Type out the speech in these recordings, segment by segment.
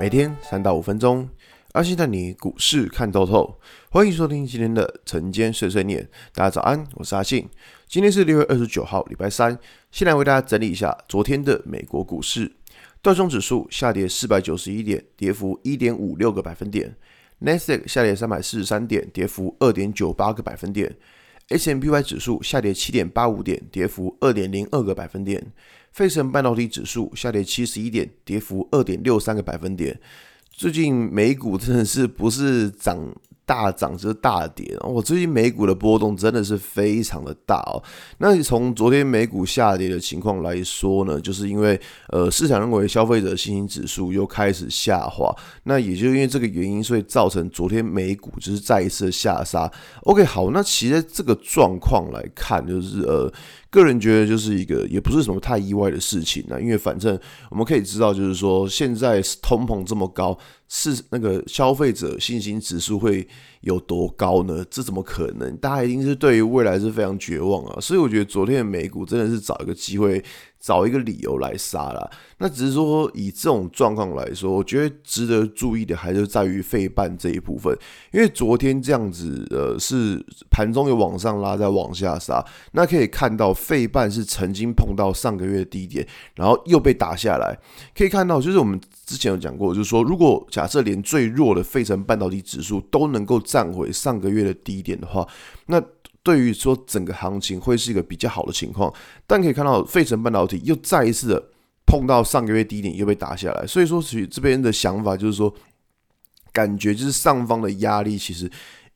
每天三到五分钟，阿信带你股市看透透。欢迎收听今天的晨间碎碎念。大家早安，我是阿信。今天是六月二十九号，礼拜三。先来为大家整理一下昨天的美国股市。道琼指数下跌四百九十一点，跌幅一点五六个百分点。纳斯达克下跌三百四十三点，跌幅二点九八个百分点。S M P Y 指数下跌七点八五点，跌幅二点零二个百分点。费城半导体指数下跌七十一点，跌幅二点六三个百分点。最近美股真的是不是涨？大涨就是大跌，我最近美股的波动真的是非常的大哦。那从昨天美股下跌的情况来说呢，就是因为呃市场认为消费者信心指数又开始下滑，那也就因为这个原因，所以造成昨天美股就是再一次下杀。OK，好，那其实这个状况来看，就是呃。个人觉得就是一个也不是什么太意外的事情呢，因为反正我们可以知道，就是说现在通膨这么高，是那个消费者信心指数会有多高呢？这怎么可能？大家一定是对于未来是非常绝望啊！所以我觉得昨天的美股真的是找一个机会。找一个理由来杀啦，那只是说以这种状况来说，我觉得值得注意的还是在于费半这一部分，因为昨天这样子，呃，是盘中有往上拉，再往下杀，那可以看到费半是曾经碰到上个月的低点，然后又被打下来，可以看到就是我们之前有讲过，就是说如果假设连最弱的费城半导体指数都能够站回上个月的低点的话，那对于说整个行情会是一个比较好的情况，但可以看到费城半导体又再一次的碰到上个月低点，又被打下来，所以说其实这边的想法就是说，感觉就是上方的压力其实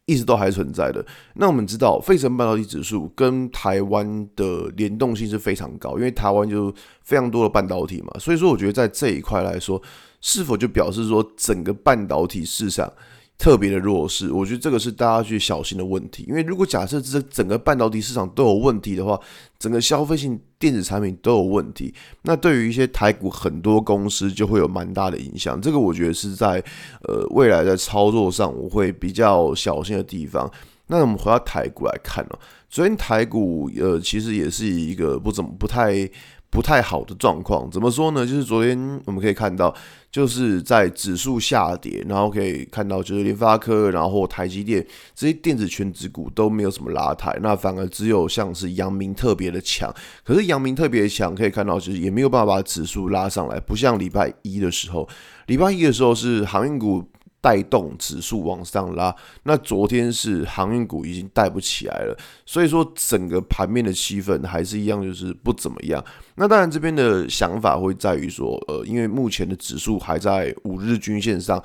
一直都还存在的。那我们知道费城半导体指数跟台湾的联动性是非常高，因为台湾就非常多的半导体嘛，所以说我觉得在这一块来说，是否就表示说整个半导体市场特别的弱势，我觉得这个是大家去小心的问题。因为如果假设这整个半导体市场都有问题的话，整个消费性电子产品都有问题，那对于一些台股很多公司就会有蛮大的影响。这个我觉得是在呃未来的操作上我会比较小心的地方。那我们回到台股来看哦，昨天台股呃其实也是一个不怎么不太。不太好的状况，怎么说呢？就是昨天我们可以看到，就是在指数下跌，然后可以看到就是联发科，然后台积电这些电子权值股都没有什么拉抬，那反而只有像是阳明特别的强。可是阳明特别强，可以看到就是也没有办法把指数拉上来，不像礼拜一的时候，礼拜一的时候是航运股。带动指数往上拉，那昨天是航运股已经带不起来了，所以说整个盘面的气氛还是一样，就是不怎么样。那当然这边的想法会在于说，呃，因为目前的指数还在五日均线上。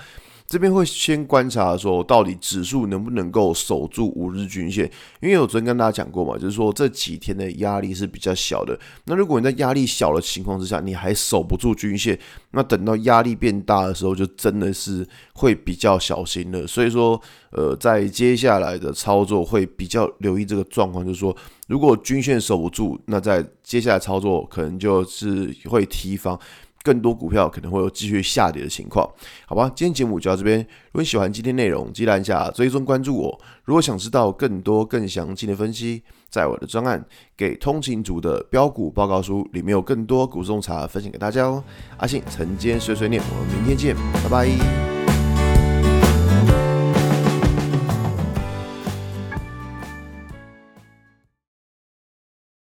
这边会先观察说，到底指数能不能够守住五日均线？因为我昨天跟大家讲过嘛，就是说这几天的压力是比较小的。那如果你在压力小的情况之下，你还守不住均线，那等到压力变大的时候，就真的是会比较小心了。所以说，呃，在接下来的操作会比较留意这个状况，就是说，如果均线守不住，那在接下来操作可能就是会提防。更多股票可能会有继续下跌的情况，好吧？今天节目就到这边。如果你喜欢今天内容，记得按下追踪关注我。如果想知道更多更详尽的分析，在我的专案《给通勤族的标股报告书》里面有更多股市洞察分享给大家哦。阿信晨间碎碎念，我们明天见，拜拜。